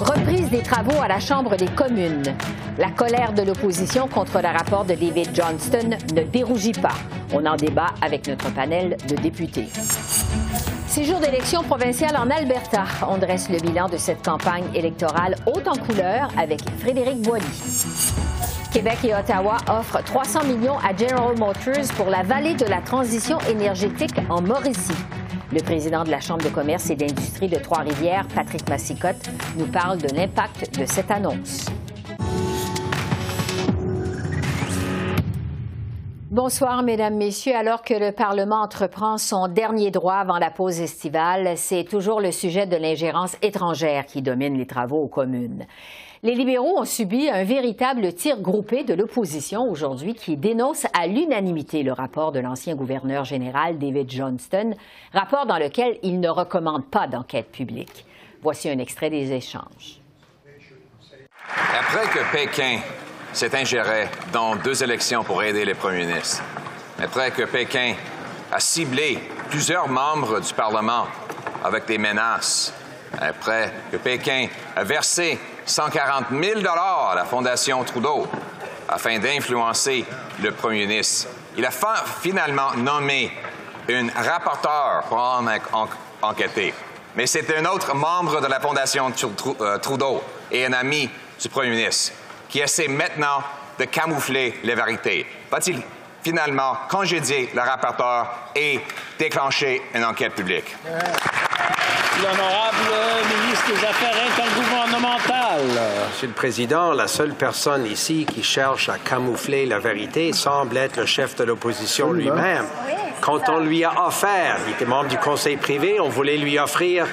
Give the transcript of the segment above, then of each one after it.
Reprise des travaux à la Chambre des communes. La colère de l'opposition contre le rapport de David Johnston ne dérougit pas. On en débat avec notre panel de députés. Ces jours d'élection provinciale en Alberta, on dresse le bilan de cette campagne électorale haute en couleur avec Frédéric Boilly. Québec et Ottawa offrent 300 millions à General Motors pour la vallée de la transition énergétique en Mauricie. Le président de la Chambre de commerce et d'industrie de Trois-Rivières, Patrick Massicotte, nous parle de l'impact de cette annonce. Bonsoir, Mesdames, Messieurs. Alors que le Parlement entreprend son dernier droit avant la pause estivale, c'est toujours le sujet de l'ingérence étrangère qui domine les travaux aux communes. Les libéraux ont subi un véritable tir groupé de l'opposition aujourd'hui qui dénonce à l'unanimité le rapport de l'ancien gouverneur général David Johnston, rapport dans lequel il ne recommande pas d'enquête publique. Voici un extrait des échanges. Après que Pékin s'est ingéré dans deux élections pour aider les premiers ministres, après que Pékin a ciblé plusieurs membres du Parlement avec des menaces, après que Pékin a versé 140 000 à la Fondation Trudeau afin d'influencer le premier ministre. Il a finalement nommé un rapporteur pour en enquêter. Mais c'est un autre membre de la Fondation euh, Trudeau et un ami du premier ministre qui essaie maintenant de camoufler les vérités. Va-t-il finalement congédier le rapporteur et déclencher une enquête publique? L'honorable ministre des Affaires intergouvernementales. Monsieur le Président, la seule personne ici qui cherche à camoufler la vérité semble être le chef de l'opposition lui-même. Quand on lui a offert, il était membre du conseil privé, on voulait lui offrir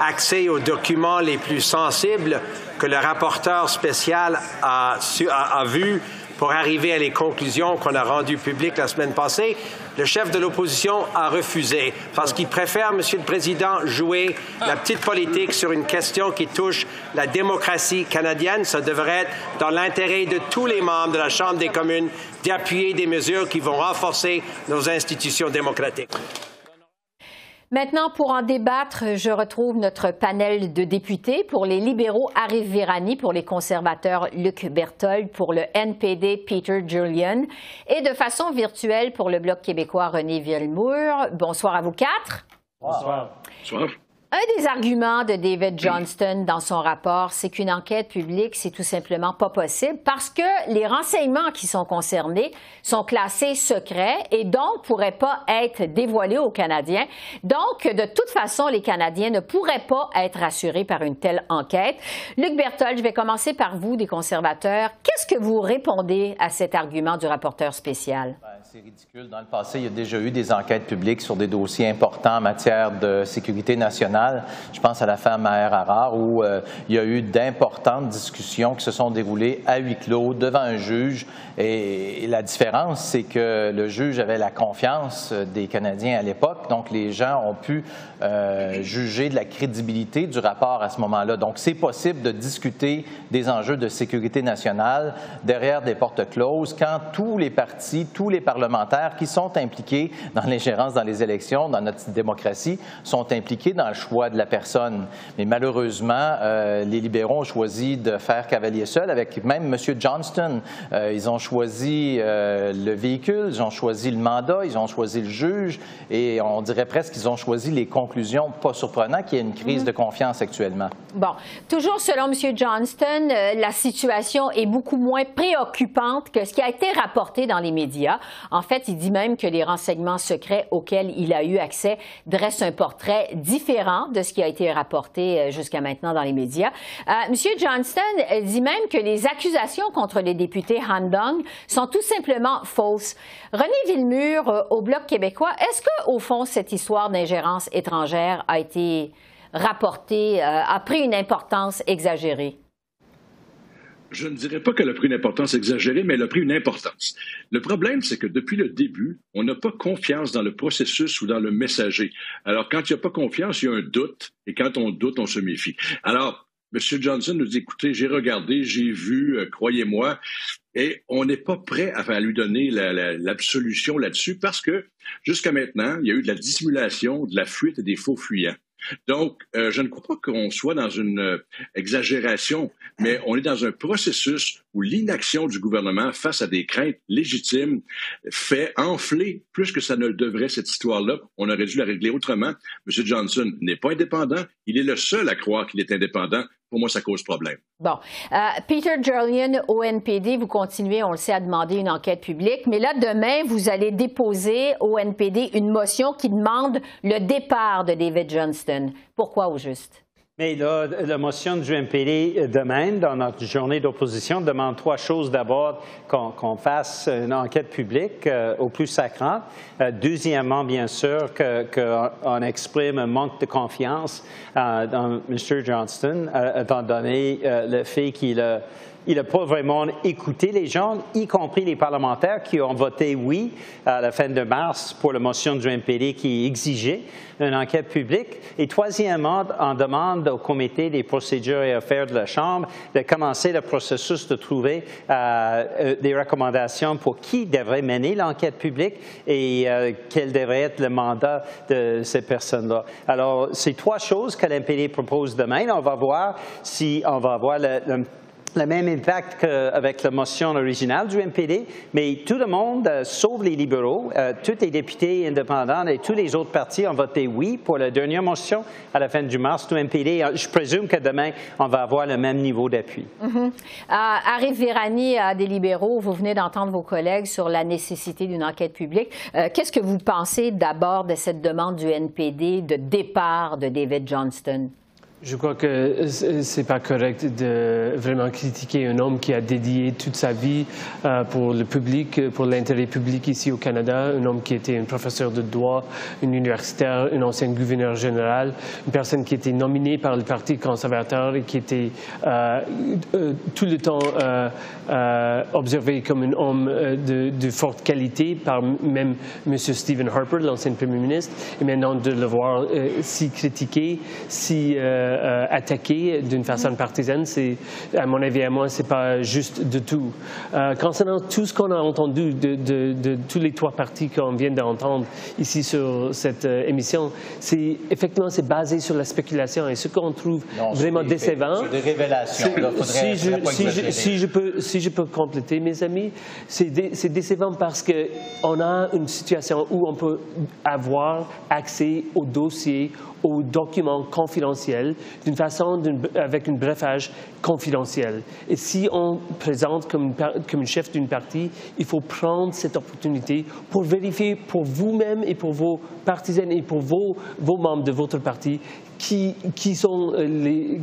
accès aux documents les plus sensibles que le rapporteur spécial a, a, a vu pour arriver à les conclusions qu'on a rendues publiques la semaine passée, le chef de l'opposition a refusé parce qu'il préfère, Monsieur le Président, jouer la petite politique sur une question qui touche la démocratie canadienne. Ça devrait être dans l'intérêt de tous les membres de la Chambre des communes d'appuyer des mesures qui vont renforcer nos institutions démocratiques. Maintenant, pour en débattre, je retrouve notre panel de députés. Pour les libéraux, Arif Virani, pour les conservateurs, Luc Berthold, pour le NPD, Peter Julian, et de façon virtuelle pour le Bloc québécois, René Villemour. Bonsoir à vous quatre. Bonsoir. Bonsoir. Un des arguments de David Johnston dans son rapport, c'est qu'une enquête publique, c'est tout simplement pas possible parce que les renseignements qui sont concernés sont classés secrets et donc pourraient pas être dévoilés aux Canadiens. Donc, de toute façon, les Canadiens ne pourraient pas être assurés par une telle enquête. Luc Berthold, je vais commencer par vous, des conservateurs. Qu'est-ce que vous répondez à cet argument du rapporteur spécial? C'est ridicule. Dans le passé, il y a déjà eu des enquêtes publiques sur des dossiers importants en matière de sécurité nationale je pense à l'affaire Maher Harar, où euh, il y a eu d'importantes discussions qui se sont déroulées à huis clos devant un juge. Et, la différence, c'est que le juge avait la confiance des Canadiens à l'époque, donc les gens ont pu euh, juger de la crédibilité du rapport à ce moment-là. Donc, c'est possible de discuter des enjeux de sécurité nationale derrière des portes closes quand tous les partis, tous les parlementaires qui sont impliqués dans l'ingérence dans les élections, dans notre démocratie, sont impliqués dans le choix de la personne. Mais malheureusement, euh, les libéraux ont choisi de faire cavalier seul avec même M. Johnston. Euh, ils ont choisi euh, le véhicule, ils ont choisi le mandat, ils ont choisi le juge et on dirait presque qu'ils ont choisi les conclusions. Pas surprenant qu'il y ait une crise mm-hmm. de confiance actuellement. Bon, toujours selon M. Johnston, la situation est beaucoup moins préoccupante que ce qui a été rapporté dans les médias. En fait, il dit même que les renseignements secrets auxquels il a eu accès dressent un portrait différent de ce qui a été rapporté euh, jusqu'à maintenant dans les médias. Euh, Monsieur Johnston dit même que les accusations contre les députés Han Dong sont tout simplement fausses. René Villemur, euh, au Bloc québécois, est-ce que, au fond, cette histoire d'ingérence étrangère a été rapportée, a pris une importance exagérée? Je ne dirais pas qu'elle a pris une importance exagérée, mais elle a pris une importance. Le problème, c'est que depuis le début, on n'a pas confiance dans le processus ou dans le messager. Alors, quand il n'y a pas confiance, il y a un doute, et quand on doute, on se méfie. Alors, M. Johnson nous dit, écoutez, j'ai regardé, j'ai vu, euh, croyez-moi, et on n'est pas prêt à, lui donner l'absolution là-dessus parce que jusqu'à maintenant, il y a eu de la dissimulation, de la fuite et des faux fuyants. Donc, euh, je ne crois pas qu'on soit dans une euh, exagération, mais on est dans un processus où l'inaction du gouvernement face à des craintes légitimes fait enfler plus que ça ne devrait cette histoire-là. On aurait dû la régler autrement. M. Johnson n'est pas indépendant. Il est le seul à croire qu'il est indépendant pour moi, ça cause problème. Bon. Euh, Peter Jurlian, au NPD, vous continuez, on le sait, à demander une enquête publique. Mais là, demain, vous allez déposer au NPD une motion qui demande le départ de David Johnston. Pourquoi au juste? Mais là, la motion du MPD demande, dans notre journée d'opposition, demande trois choses. D'abord, qu'on fasse une enquête publique euh, au plus sacrant. Euh, deuxièmement, bien sûr, qu'on exprime un manque de confiance euh, dans M. Johnston, étant donné le fait qu'il a il n'a pas vraiment écouté les gens, y compris les parlementaires qui ont voté oui à la fin de mars pour la motion du MPD qui exigeait une enquête publique. Et troisièmement, on demande au comité des procédures et affaires de la Chambre de commencer le processus de trouver euh, euh, des recommandations pour qui devrait mener l'enquête publique et euh, quel devrait être le mandat de ces personnes-là. Alors, c'est trois choses que l'MPD propose demain. On va voir si on va avoir le le même impact qu'avec la motion originale du MPD, mais tout le monde, euh, sauf les libéraux, euh, tous les députés indépendants et tous les autres partis ont voté oui pour la dernière motion à la fin du mars du MPD. Euh, je présume que demain, on va avoir le même niveau d'appui. Mm-hmm. Arif Virani, des libéraux, vous venez d'entendre vos collègues sur la nécessité d'une enquête publique. Qu'est-ce que vous pensez d'abord de cette demande du NPD de départ de David Johnston? Je crois que c'est pas correct de vraiment critiquer un homme qui a dédié toute sa vie euh, pour le public, pour l'intérêt public ici au Canada, un homme qui était un professeur de droit, un universitaire, un ancien gouverneur général, une personne qui était nominée par le Parti conservateur et qui était euh, euh, tout le temps observé comme un homme de, de, forte qualité par même M. Stephen Harper, l'ancien Premier ministre, et maintenant de le voir si critiqué, si euh, attaqué d'une façon partisane, c'est, à mon avis, à moi, c'est pas juste du tout. Euh, concernant tout ce qu'on a entendu de, de, tous les trois partis qu'on vient d'entendre ici sur cette euh, émission, c'est effectivement c'est basé sur la spéculation et ce qu'on trouve vraiment décevant. des révélations. si, je, si, je, peux, si je peux compléter, mes amis, c'est, décevant parce que on a une situation où on peut avoir accès aux dossiers, aux documents confidentiels d'une façon avec un brefage confidentiel. Et si on présente comme, comme chef d'une partie, il faut prendre cette opportunité pour vérifier pour vous-même et pour vos partisans et pour vos, vos membres de votre parti qui, qui sont euh, les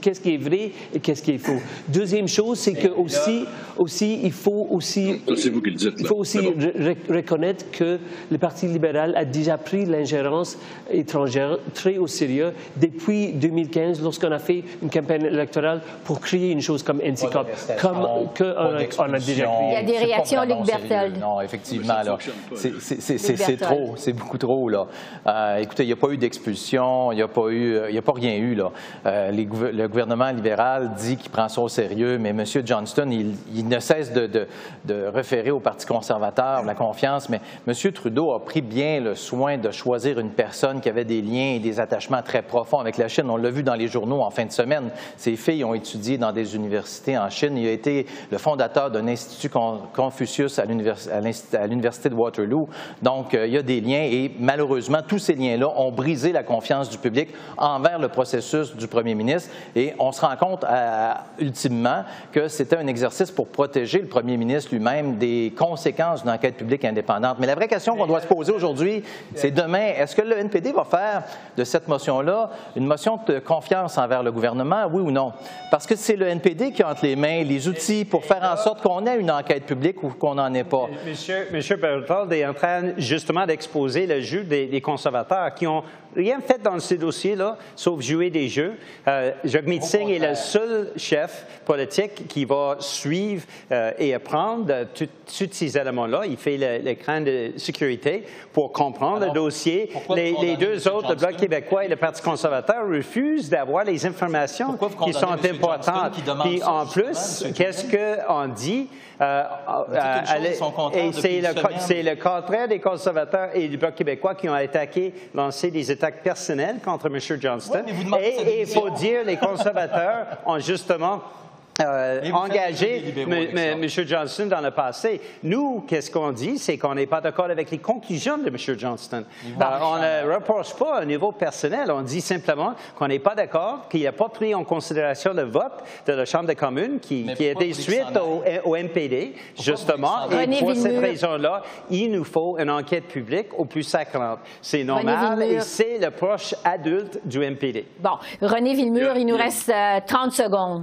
qu'est-ce qui est vrai et qu'est-ce qui est faux? Deuxième chose, c'est que aussi, aussi, il faut aussi, il faut aussi reconnaître que le Parti libéral a déjà pris l'ingérence étrangère très au sérieux depuis 2015, lorsqu'on a fait une campagne électorale pour créer une chose comme NCCOP, comme que on a, déjà créé. Il y a des réactions, Luc Berthold. Non, effectivement, c'est trop, c'est beaucoup trop là. Euh, écoutez, il n'y a pas eu d'expulsion, il n'y a pas eu, il a pas rien eu là. Euh, le gouvernement libéral dit qu'il prend ça au sérieux, mais M. Johnston, il, ne cesse de, référer au Parti conservateur la confiance, mais M. Trudeau a pris bien le soin de choisir une personne qui avait des liens et des attachements très profonds avec la Chine. On l'a vu dans les journaux en fin de semaine. Ses filles ont étudié dans des universités en Chine. Il a été le fondateur d'un institut Confucius à l'université de Waterloo. Donc, euh, il y a des liens et malheureusement, tous ces liens-là ont brisé la confiance du public envers le processus du premier ministre et on se rend compte euh, ultimement que c'était un exercice pour protéger le premier ministre lui-même des conséquences d'une enquête publique indépendante. Mais la vraie question qu'on doit se poser aujourd'hui, c'est demain, est-ce que le NPD va faire de cette motion-là une motion de confiance envers le gouvernement, oui ou non? Parce que c'est le NPD qui a entre les mains les outils pour faire en sorte qu'on ait une enquête publique ou qu'on n'en ait pas. Monsieur, Monsieur est en train justement d'exposer le jeu des, conservateurs qui ont rien fait dans ces dossiers-là, sauf jouer des jeux. Euh, Jagmeet Singh est le seul chef politique qui va suivre euh, et apprendre tous ces éléments-là. Il fait l'écran de sécurité pour comprendre le dossier. Les, deux autres, le Bloc québécois et le Parti conservateur, refusent d'avoir les informations qui sont importantes. Puis en plus, qu'est-ce qu'on dit? Euh, euh, et c'est le, le, contraire des conservateurs et du Bloc québécois qui ont attaqué, lancé des attaques personnelles contre M. Johnston. et il faut dire, les conservateurs ont justement euh, engagé M. Johnston dans le passé. Nous, qu'est-ce qu'on dit? C'est qu'on n'est pas d'accord avec les conclusions de M. Johnston. Euh, on ne reproche pas un niveau personnel. On dit simplement qu'on n'est pas d'accord, qu'il n'a pas pris en considération le vote de la Chambre des communes qui, qui a été suite au, MPD, justement. Et pour cette raison-là, il nous faut une enquête publique au plus sacrante. C'est normal et c'est le proche adulte du MPD. Bon, René Villemur, il nous reste 30 euh,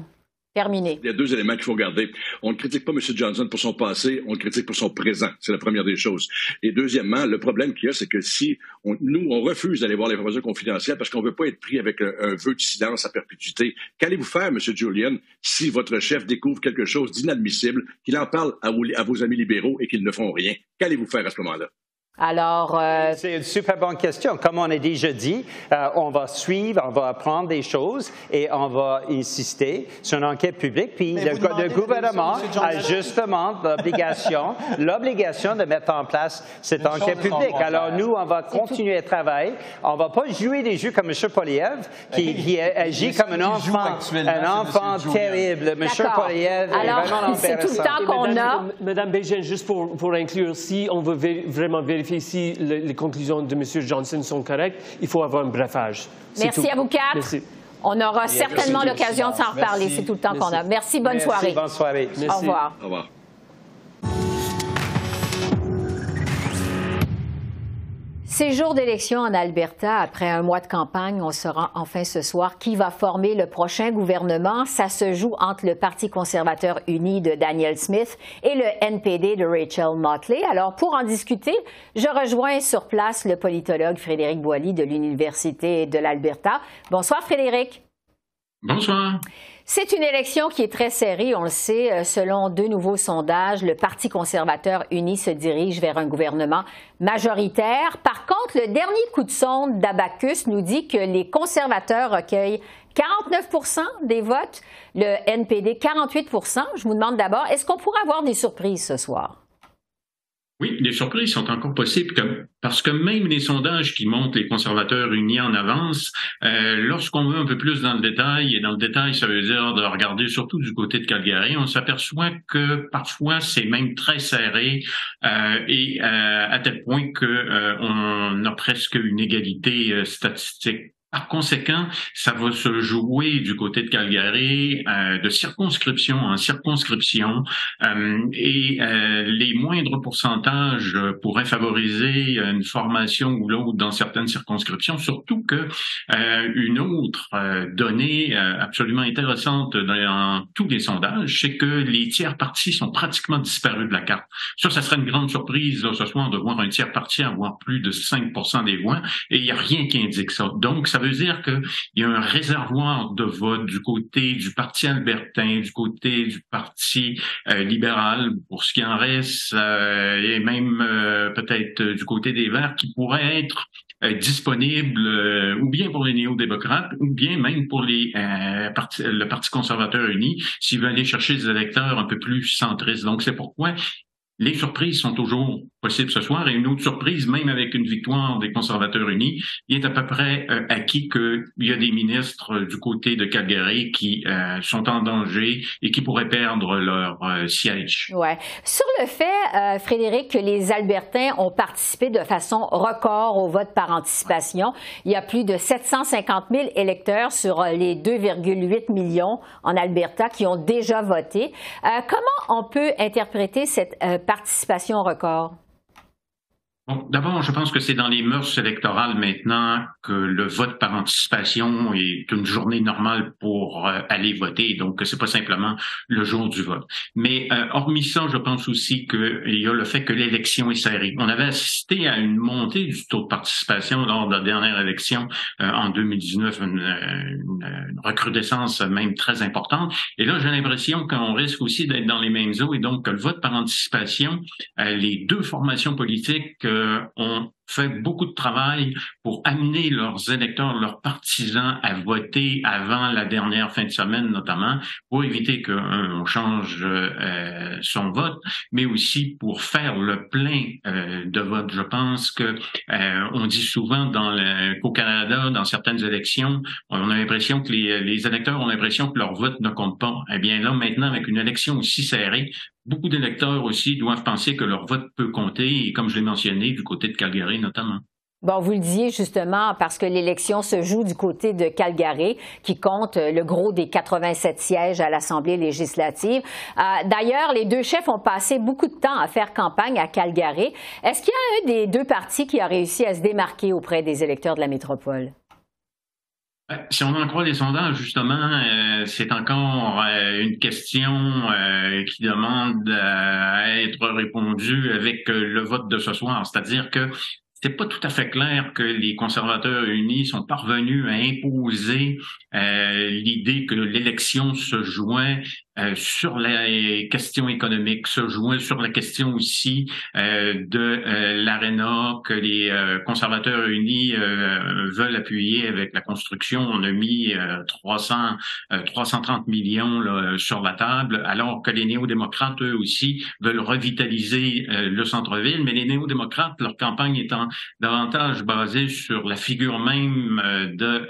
Il y a deux éléments qu'il faut regarder. On ne critique pas M. Johnson pour son passé, on le critique pour son présent. C'est la première des choses. Et deuxièmement, le problème qu'il y a, c'est que si nous, on refuse d'aller voir l'information confidentielle parce qu'on ne veut pas être pris avec un, vœu de silence à perpétuité, qu'allez-vous faire, M. Julian, si votre chef découvre quelque chose d'inadmissible, qu'il en parle à, à vos amis libéraux et qu'ils ne font rien? Qu'allez-vous faire à ce moment-là? Alors, euh, c'est une super bonne question. Comme on a déjà dit, euh, on va suivre, on va apprendre des choses et on va insister sur une enquête publique. Puis le, gouvernement a justement l'obligation, l'obligation de mettre en place cette enquête publique. Alors nous, on va continuer à travailler. On va pas jouer des jeux comme M. Poliev, qui, qui agit comme un enfant, un enfant terrible. M. Poliev est vraiment C'est tout le temps qu'on a. Madame Bégin, juste pour, pour inclure, si on veut vraiment vérifier si les, conclusions de M. Johnson sont correctes, il faut avoir un brefage. Merci à vous quatre. On aura certainement l'occasion de s'en reparler. C'est tout le temps qu'on a. Merci, bonne soirée. Bonne soirée. Au revoir. Au revoir. Ces jours d'élection en Alberta, après un mois de campagne, on saura enfin ce soir qui va former le prochain gouvernement. Ça se joue entre le Parti conservateur uni de Daniel Smith et le NPD de Rachel Motley. Alors, pour en discuter, je rejoins sur place le politologue Frédéric Boilly de l'Université de l'Alberta. Bonsoir, Frédéric. Bonsoir. C'est une élection qui est très serrée, on le sait. Euh, selon deux nouveaux sondages, le Parti conservateur uni se dirige vers un gouvernement majoritaire. Par contre, le dernier coup de sonde d'Abacus nous dit que les conservateurs recueillent 49 des votes, le NPD 48% Je vous demande d'abord, est-ce qu'on pourrait avoir des surprises ce soir? Oui, des surprises sont encore possibles parce que même les sondages qui montrent les conservateurs unis en avance, euh, lorsqu'on va un peu plus dans le détail, et dans le détail, ça veut dire de regarder surtout du côté de Calgary, on s'aperçoit que parfois c'est même très serré euh, et euh, à tel point que on a presque une égalité statistique par conséquent, ça va se jouer du côté de Calgary euh, de circonscription en circonscription euh, et euh, les moindres pourcentages pourraient favoriser une formation ou l'autre dans certaines circonscriptions, surtout que une autre donnée absolument intéressante dans tous les sondages, c'est que les tiers partis sont pratiquement disparus de la carte. Ça, ça serait une grande surprise là, ce soir de voir un tiers parti avoir plus de 5% des voix et il n'y a rien qui indique ça. Donc, ça ça veut dire qu'il y a un réservoir de vote du côté du Parti albertain, du côté du Parti euh, libéral, pour ce qui en reste, euh, et même euh, peut-être du côté des Verts, qui pourrait être disponible ou bien pour les néo-démocrates ou bien même pour les le Parti conservateur uni s'il veut aller chercher des électeurs un peu plus centristes. Donc c'est pourquoi les surprises sont toujours possibles ce soir et une autre surprise, même avec une victoire des conservateurs unis, il est à peu près euh, acquis qu'il y a des ministres euh, du côté de Calgary qui euh, sont en danger et qui pourraient perdre leur siège. Ouais. Sur le fait, Frédéric, que les Albertains ont participé de façon record au vote par anticipation, il y a plus de 750 000 électeurs sur les 2,8 millions en Alberta qui ont déjà voté. comment on peut interpréter cette participation record? D'abord, je pense que c'est dans les mœurs électorales maintenant que le vote par anticipation est une journée normale pour euh, aller voter, donc c'est pas simplement le jour du vote. Mais euh, hormis ça, je pense aussi qu'il y a le fait que l'élection est serrée. On avait assisté à une montée du taux de participation lors de la dernière élection euh, en 2019, une, une, recrudescence même très importante. Et là, j'ai l'impression qu'on risque aussi d'être dans les mêmes eaux et donc que le vote par anticipation, les deux formations politiques ont fait beaucoup de travail pour amener leurs électeurs, leurs partisans à voter avant la dernière fin de semaine notamment, pour éviter qu'on change euh, son vote, mais aussi pour faire le plein euh, de vote. Je pense que euh, on dit souvent dans qu'au Canada, dans certaines élections, on a l'impression que les, les électeurs ont l'impression que leur vote ne compte pas. Eh bien là, maintenant, avec une élection aussi serrée, beaucoup d'électeurs aussi doivent penser que leur vote peut compter, et comme je l'ai mentionné, du côté de Calgary notamment. Bon, vous le disiez justement parce que l'élection se joue du côté de Calgary, qui compte le gros des 87 sièges à l'Assemblée législative. Euh, d'ailleurs, les deux chefs ont passé beaucoup de temps à faire campagne à Calgary. Est-ce qu'il y a un des deux partis qui a réussi à se démarquer auprès des électeurs de la métropole? Si on en croit les sondages, justement, euh, c'est encore euh, une question euh, qui demande à être répondue avec le vote de ce soir. C'est-à-dire que c'est pas tout à fait clair que les conservateurs unis sont parvenus à imposer l'idée que l'élection se joint euh, sur les questions économiques, se jouer sur la question aussi euh, de euh, l'aréna que les conservateurs unis veulent appuyer avec la construction. On a mis 300, 330 millions là, sur la table, alors que les néo-démocrates, eux aussi, veulent revitaliser le centre-ville. Mais les néo-démocrates, leur campagne étant davantage basée sur la figure même de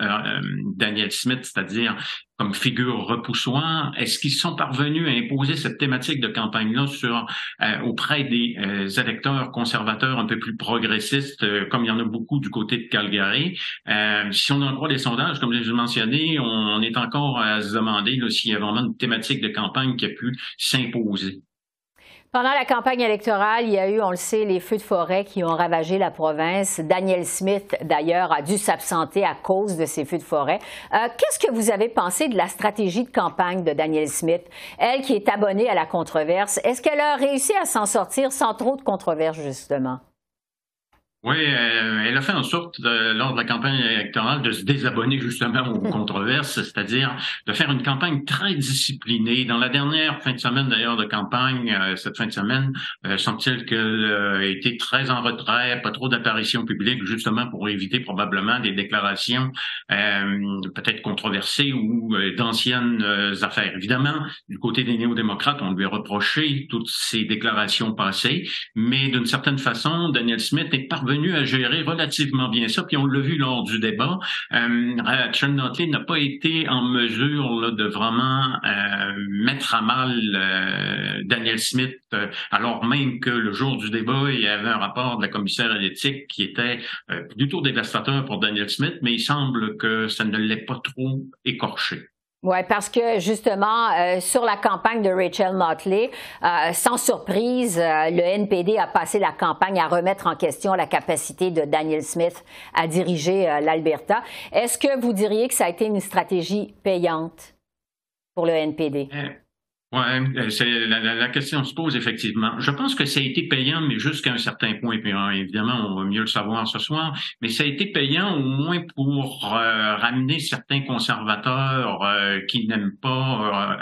Daniel Smith, c'est-à-dire comme figure repoussoire. Est-ce qu'ils sont parvenus à imposer cette thématique de campagne-là sur euh, auprès des euh, électeurs conservateurs un peu plus progressistes, euh, comme il y en a beaucoup du côté de Calgary? si on en croit les sondages, comme je l'ai mentionné, on, est encore à se demander s'il y a vraiment une thématique de campagne qui a pu s'imposer. Pendant la campagne électorale, il y a eu, on le sait, les feux de forêt qui ont ravagé la province. Daniel Smith, d'ailleurs, a dû s'absenter à cause de ces feux de forêt. Euh, qu'est-ce que vous avez pensé de la stratégie de campagne de Daniel Smith? Elle qui est abonnée à la controverse, est-ce qu'elle a réussi à s'en sortir sans trop de controverse, justement? Oui, euh, elle a fait en sorte, lors de la campagne électorale, de se désabonner justement aux controverses, c'est-à-dire de faire une campagne très disciplinée. Dans la dernière fin de semaine d'ailleurs de campagne, euh, cette fin de semaine, euh, semble-t-il qu'elle a été très en retrait, pas trop d'apparitions publiques, justement pour éviter probablement des déclarations peut-être controversées ou d'anciennes affaires. Évidemment, du côté des néo-démocrates, on lui a reproché toutes ces déclarations passées, mais d'une certaine façon, Daniel Smith est parvenu venu à gérer relativement bien ça. Puis on l'a vu lors du débat. Euh, Sean Notley n'a pas été en mesure de vraiment euh, mettre à mal euh, Daniel Smith, euh, alors même que le jour du débat, il y avait un rapport de la commissaire à l'éthique qui était plutôt dévastateur pour Daniel Smith, mais il semble que ça ne l'ait pas trop écorché. Oui, parce que justement, euh, sur la campagne de Rachel Motley, euh, sans surprise, euh, le NPD a passé la campagne à remettre en question la capacité de Daniel Smith à diriger l'Alberta. Est-ce que vous diriez que ça a été une stratégie payante pour le NPD? Oui, euh, c'est la, la, question se pose effectivement. Je pense que ça a été payant, mais jusqu'à un certain point. Puis hein, évidemment, on va mieux le savoir ce soir. Mais ça a été payant au moins pour euh, ramener certains conservateurs euh, qui n'aiment pas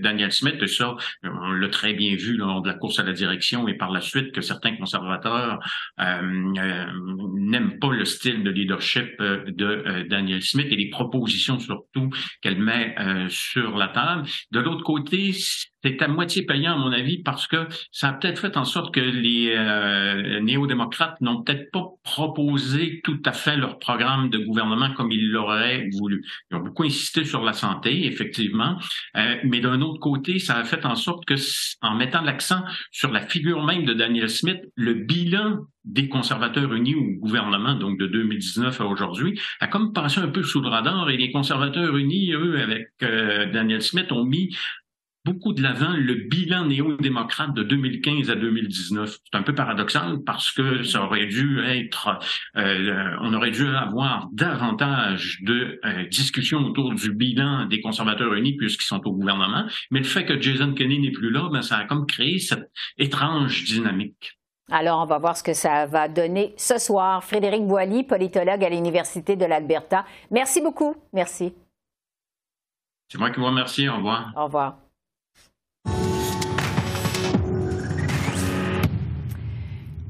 Daniel Smith. Et ça, on l'a très bien vu lors de la course à la direction et par la suite que certains conservateurs n'aiment pas le style de leadership de Daniel Smith et les propositions surtout qu'elle met sur la table. De l'autre côté, c'est à moitié payant, à mon avis, parce que ça a peut-être fait en sorte que les euh, néo-démocrates n'ont peut-être pas proposé tout à fait leur programme de gouvernement comme ils l'auraient voulu. Ils ont beaucoup insisté sur la santé, effectivement, euh, mais d'un autre côté, ça a fait en sorte que, en mettant l'accent sur la figure même de Daniel Smith, le bilan des conservateurs unis au gouvernement, donc de 2019 à aujourd'hui, a comme passé un peu sous le radar et les conservateurs unis, eux, avec euh, Daniel Smith, ont mis beaucoup de l'avant le bilan néo-démocrate de 2015 à 2019. C'est un peu paradoxal parce que ça aurait dû être, euh, on aurait dû avoir davantage de euh, discussions autour du bilan des conservateurs unis puisqu'ils sont au gouvernement. Mais le fait que Jason Kenney n'est plus là, ben, ça a comme créé cette étrange dynamique. Alors, on va voir ce que ça va donner ce soir. Frédéric Boilly, politologue à l'Université de l'Alberta. Merci beaucoup. Merci. C'est moi qui vous remercie. Au revoir. Au revoir.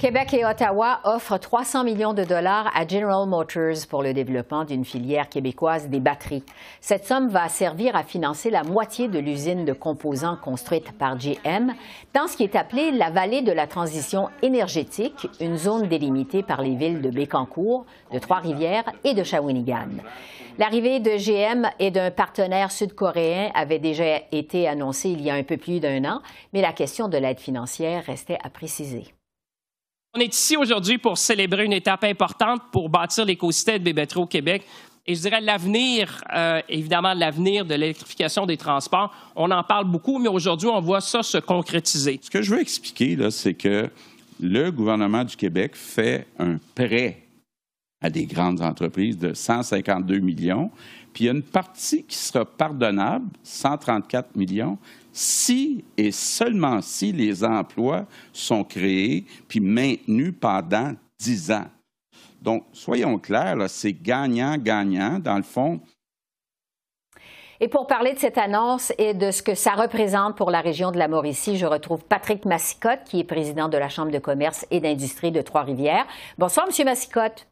Québec et Ottawa offrent 300 millions de dollars à General Motors pour le développement d'une filière québécoise des batteries. Cette somme va servir à financer la moitié de l'usine de composants construite par GM dans ce qui est appelé la vallée de la transition énergétique, une zone délimitée par les villes de Bécancour, de Trois-Rivières et de Shawinigan. L'arrivée de GM et d'un partenaire sud-coréen avait déjà été annoncée il y a un peu plus d'un an, mais la question de l'aide financière restait à préciser. On est ici aujourd'hui pour célébrer une étape importante pour bâtir l'écosystème des batteries au Québec. Et je dirais l'avenir, euh, évidemment, l'avenir de l'électrification des transports. On en parle beaucoup, mais aujourd'hui, on voit ça se concrétiser. Ce que je veux expliquer, là, c'est que le gouvernement du Québec fait un prêt à des grandes entreprises de 152 millions, puis il y a une partie qui sera pardonnable, 134 millions, si et seulement si les emplois sont créés puis maintenus pendant dix ans. Donc, soyons clairs, c'est gagnant-gagnant. Dans le fond, et pour parler de cette annonce et de ce que ça représente pour la région de la Mauricie, je retrouve Patrick Massicotte, qui est président de la Chambre de commerce et d'industrie de Trois-Rivières. Bonsoir, Monsieur Massicotte.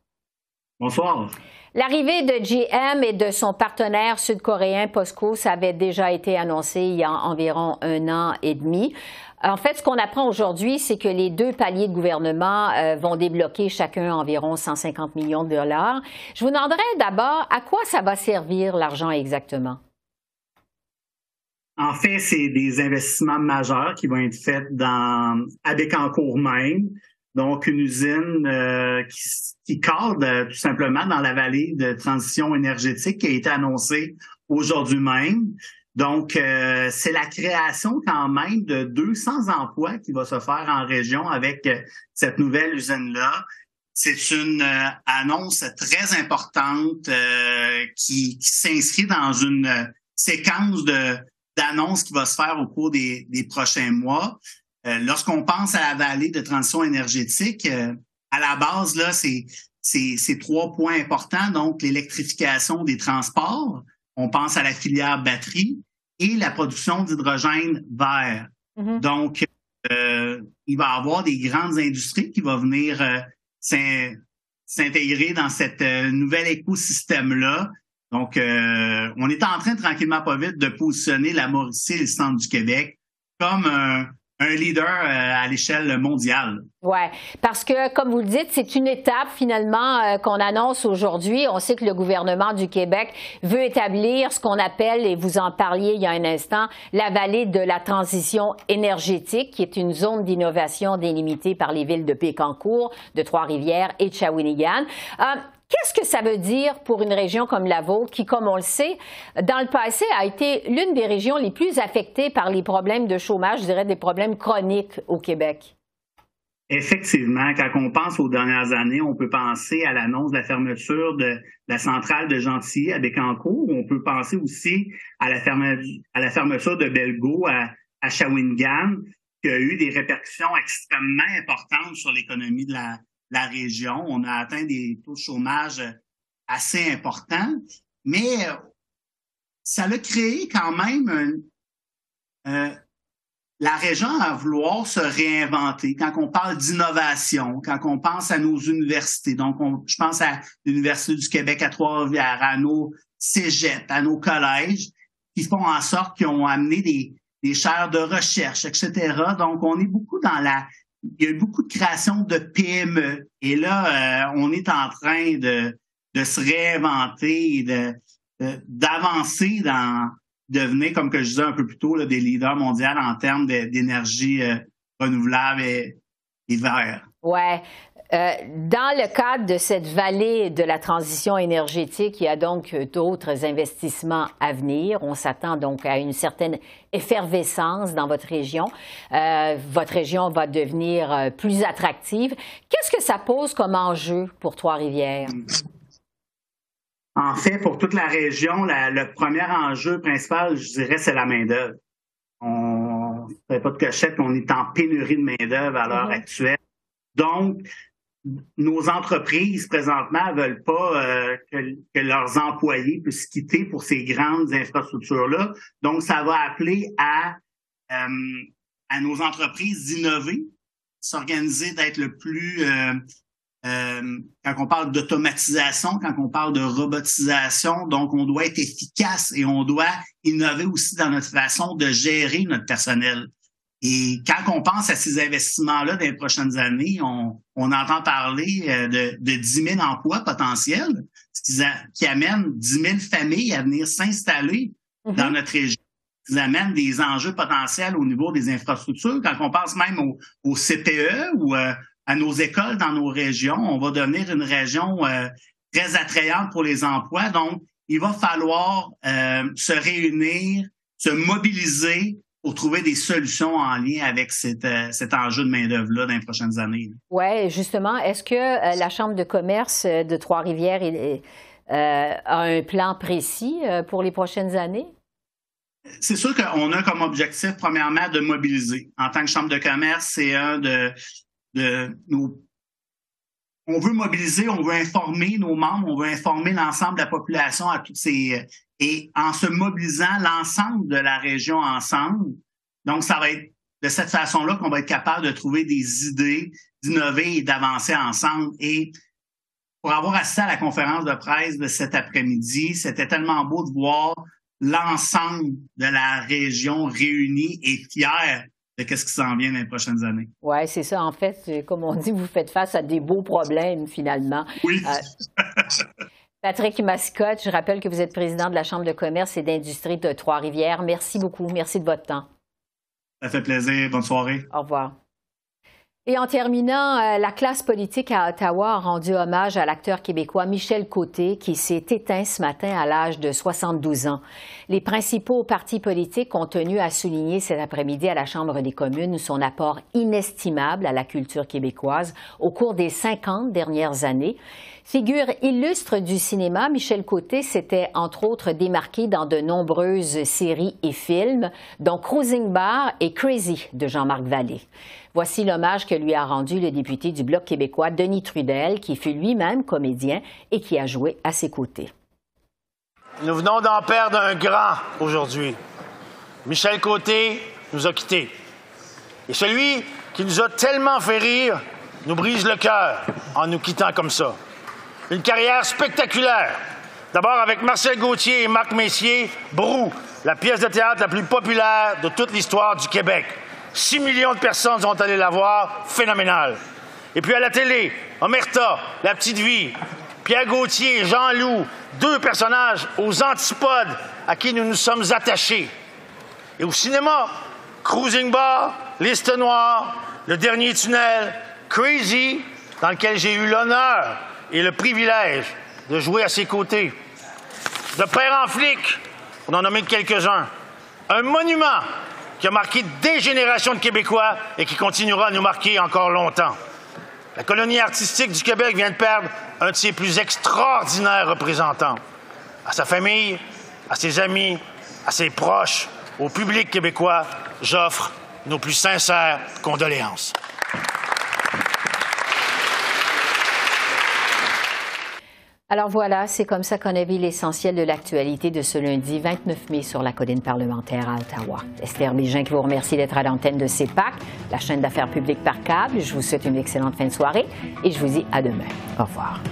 Bonsoir. L'arrivée de GM et de son partenaire sud-coréen POSCO, ça avait déjà été annoncé il y a environ un an et demi. En fait, ce qu'on apprend aujourd'hui, c'est que les deux paliers de gouvernement euh, vont débloquer chacun environ 150 millions de dollars. Je vous demanderais d'abord à quoi ça va servir l'argent exactement? En fait, c'est des investissements majeurs qui vont être faits dans, à Bécancourt même. Donc, une usine euh, qui, qui cadre euh, tout simplement dans la vallée de transition énergétique qui a été annoncée aujourd'hui même. Donc, euh, c'est la création quand même de 200 emplois qui va se faire en région avec cette nouvelle usine-là. C'est une annonce très importante qui, s'inscrit dans une séquence d'annonces qui va se faire au cours des prochains mois. Euh, lorsqu'on pense à la vallée de transition énergétique, euh, à la base, là, c'est, c'est, trois points importants. Donc, l'électrification des transports, on pense à la filière batterie et la production d'hydrogène vert. Mm-hmm. Donc, euh, il va y avoir des grandes industries qui vont venir s'intégrer dans cette nouvel écosystème-là. Donc, on est en train, tranquillement pas vite, de positionner la Mauricie et le centre du Québec comme un, un leader euh, à l'échelle mondiale. Oui, parce que, comme vous le dites, c'est une étape finalement euh, qu'on annonce aujourd'hui. On sait que le gouvernement du Québec veut établir ce qu'on appelle, et vous en parliez il y a un instant, la vallée de la transition énergétique, qui est une zone d'innovation délimitée par les villes de Pécancourt, de Trois-Rivières et de Shawinigan. Euh, Qu'est-ce que ça veut dire pour une région comme la qui, comme on le sait, dans le passé a été l'une des régions les plus affectées par les problèmes de chômage, je dirais des problèmes chroniques au Québec? Effectivement, quand on pense aux dernières années, on peut penser à l'annonce de la fermeture de la centrale de Gentilly à Bécancourt. On peut penser aussi à la, fermeture de Belgo à, à qui a eu des répercussions extrêmement importantes sur l'économie de la, la région. On a atteint des taux de chômage assez importants, mais ça a créé quand même euh, la région à vouloir se réinventer. Quand on parle d'innovation, quand on pense à nos universités, donc je pense à l'Université du Québec à Trois-Rivières, à nos cégeps, à nos collèges, qui font en sorte qu'ils ont amené des, des chaires de recherche, etc. Donc, on est beaucoup dans la il y a eu beaucoup de création de PME. Et là, euh, on est en train de, de se réinventer, de, d'avancer dans devenir, comme que je disais un peu plus tôt, des leaders mondiaux en termes d'énergie euh, renouvelable et, et vert. Ouais. Euh, dans le cadre de cette vallée de la transition énergétique, il y a donc d'autres investissements à venir. On s'attend donc à une certaine effervescence dans votre région. Euh, votre région va devenir euh, plus attractive. Qu'est-ce que ça pose comme enjeu pour Trois-Rivières? En fait, pour toute la région, le premier enjeu principal, je dirais, c'est la main-d'œuvre. On ne fait pas de cachette qu'on est en pénurie de main-d'œuvre à l'heure mm-hmm. actuelle. Donc, nos entreprises présentement veulent pas euh, que, leurs employés puissent quitter pour ces grandes infrastructures-là. Donc, ça va appeler à, euh, nos entreprises d'innover, s'organiser, d'être le plus... Euh, quand on parle d'automatisation, quand on parle de robotisation, donc on doit être efficace et on doit innover aussi dans notre façon de gérer notre personnel. Et quand on pense à ces investissements-là dans les prochaines années, on, entend parler euh, de, de 10 000 emplois potentiels, ce qui, amène 10 000 familles à venir s'installer mm-hmm. dans notre région, ce qui amène des enjeux potentiels au niveau des infrastructures. Quand on pense même au, CPE ou euh, à nos écoles dans nos régions, on va devenir une région euh, très attrayante pour les emplois. Donc, il va falloir se réunir, se mobiliser pour trouver des solutions en lien avec euh, cet enjeu de main-d'œuvre-là dans les prochaines années. Oui, justement, est-ce que euh, la Chambre de commerce euh, de Trois-Rivières a un plan précis pour les prochaines années? C'est sûr qu'on a comme objectif, premièrement, de mobiliser. En tant que Chambre de commerce, c'est un de, de nos on veut mobiliser, on veut informer nos membres, on veut informer l'ensemble de la population à toutes ces et en se mobilisant l'ensemble de la région ensemble. Donc, ça va être de cette façon-là qu'on va être capable de trouver des idées, d'innover et d'avancer ensemble. Et pour avoir assisté à la conférence de presse de cet après-midi, c'était tellement beau de voir l'ensemble de la région réunie et fière de qu'est-ce qui s'en vient dans les prochaines années. Oui, c'est ça. En fait, comme on dit, vous faites face à des beaux problèmes, finalement. Oui. Euh, Patrick Mascotte, je rappelle que vous êtes président de la Chambre de commerce et d'industrie de Trois-Rivières. Merci beaucoup. Merci de votre temps. Ça fait plaisir. Bonne soirée. Au revoir. Et en terminant, euh, la classe politique à Ottawa a rendu hommage à l'acteur québécois Michel Côté qui s'est éteint ce matin à l'âge de 72 ans. Les principaux partis politiques ont tenu à souligner cet après-midi à la Chambre des communes son apport inestimable à la culture québécoise au cours des 50 dernières années. Figure illustre du cinéma, Michel Côté s'était entre autres démarqué dans de nombreuses séries et films, dont Cruising Bar et Crazy de Jean-Marc Vallée. Voici l'hommage que lui a rendu le député du Bloc québécois, Denis Trudel, qui fut lui-même comédien et qui a joué à ses côtés. Nous venons d'en perdre un grand aujourd'hui. Michel Côté nous a quittés. Et celui qui nous a tellement fait rire nous brise le cœur en nous quittant comme ça. Une carrière spectaculaire. D'abord avec Marcel Gauthier et Marc Messier, Brou, la pièce de théâtre la plus populaire de toute l'histoire du Québec. 6 millions de personnes sont allées la voir, phénoménal. Et puis à la télé, Omerta, La Petite Vie, Pierre Gauthier, Jean-Loup, deux personnages aux antipodes à qui nous nous sommes attachés. Et au cinéma, Cruising Bar, Liste Noire, Le Dernier Tunnel, Crazy, dans lequel j'ai eu l'honneur et le privilège de jouer à ses côtés. De père en flic, on en a nommé quelques-uns. Un monument qui a marqué des générations de Québécois et qui continuera à nous marquer encore longtemps. La colonie artistique du Québec vient de perdre un de ses plus extraordinaires représentants. À sa famille, à ses amis, à ses proches, au public québécois, j'offre nos plus sincères condoléances. Alors voilà, c'est comme ça qu'on a vu l'essentiel de l'actualité de ce lundi 29 mai sur la colline parlementaire à Ottawa. Esther Bégin qui vous remercie d'être à l'antenne de CEPAC, la chaîne d'affaires publiques par câble. Je vous souhaite une excellente fin de soirée et je vous dis à demain. Au revoir.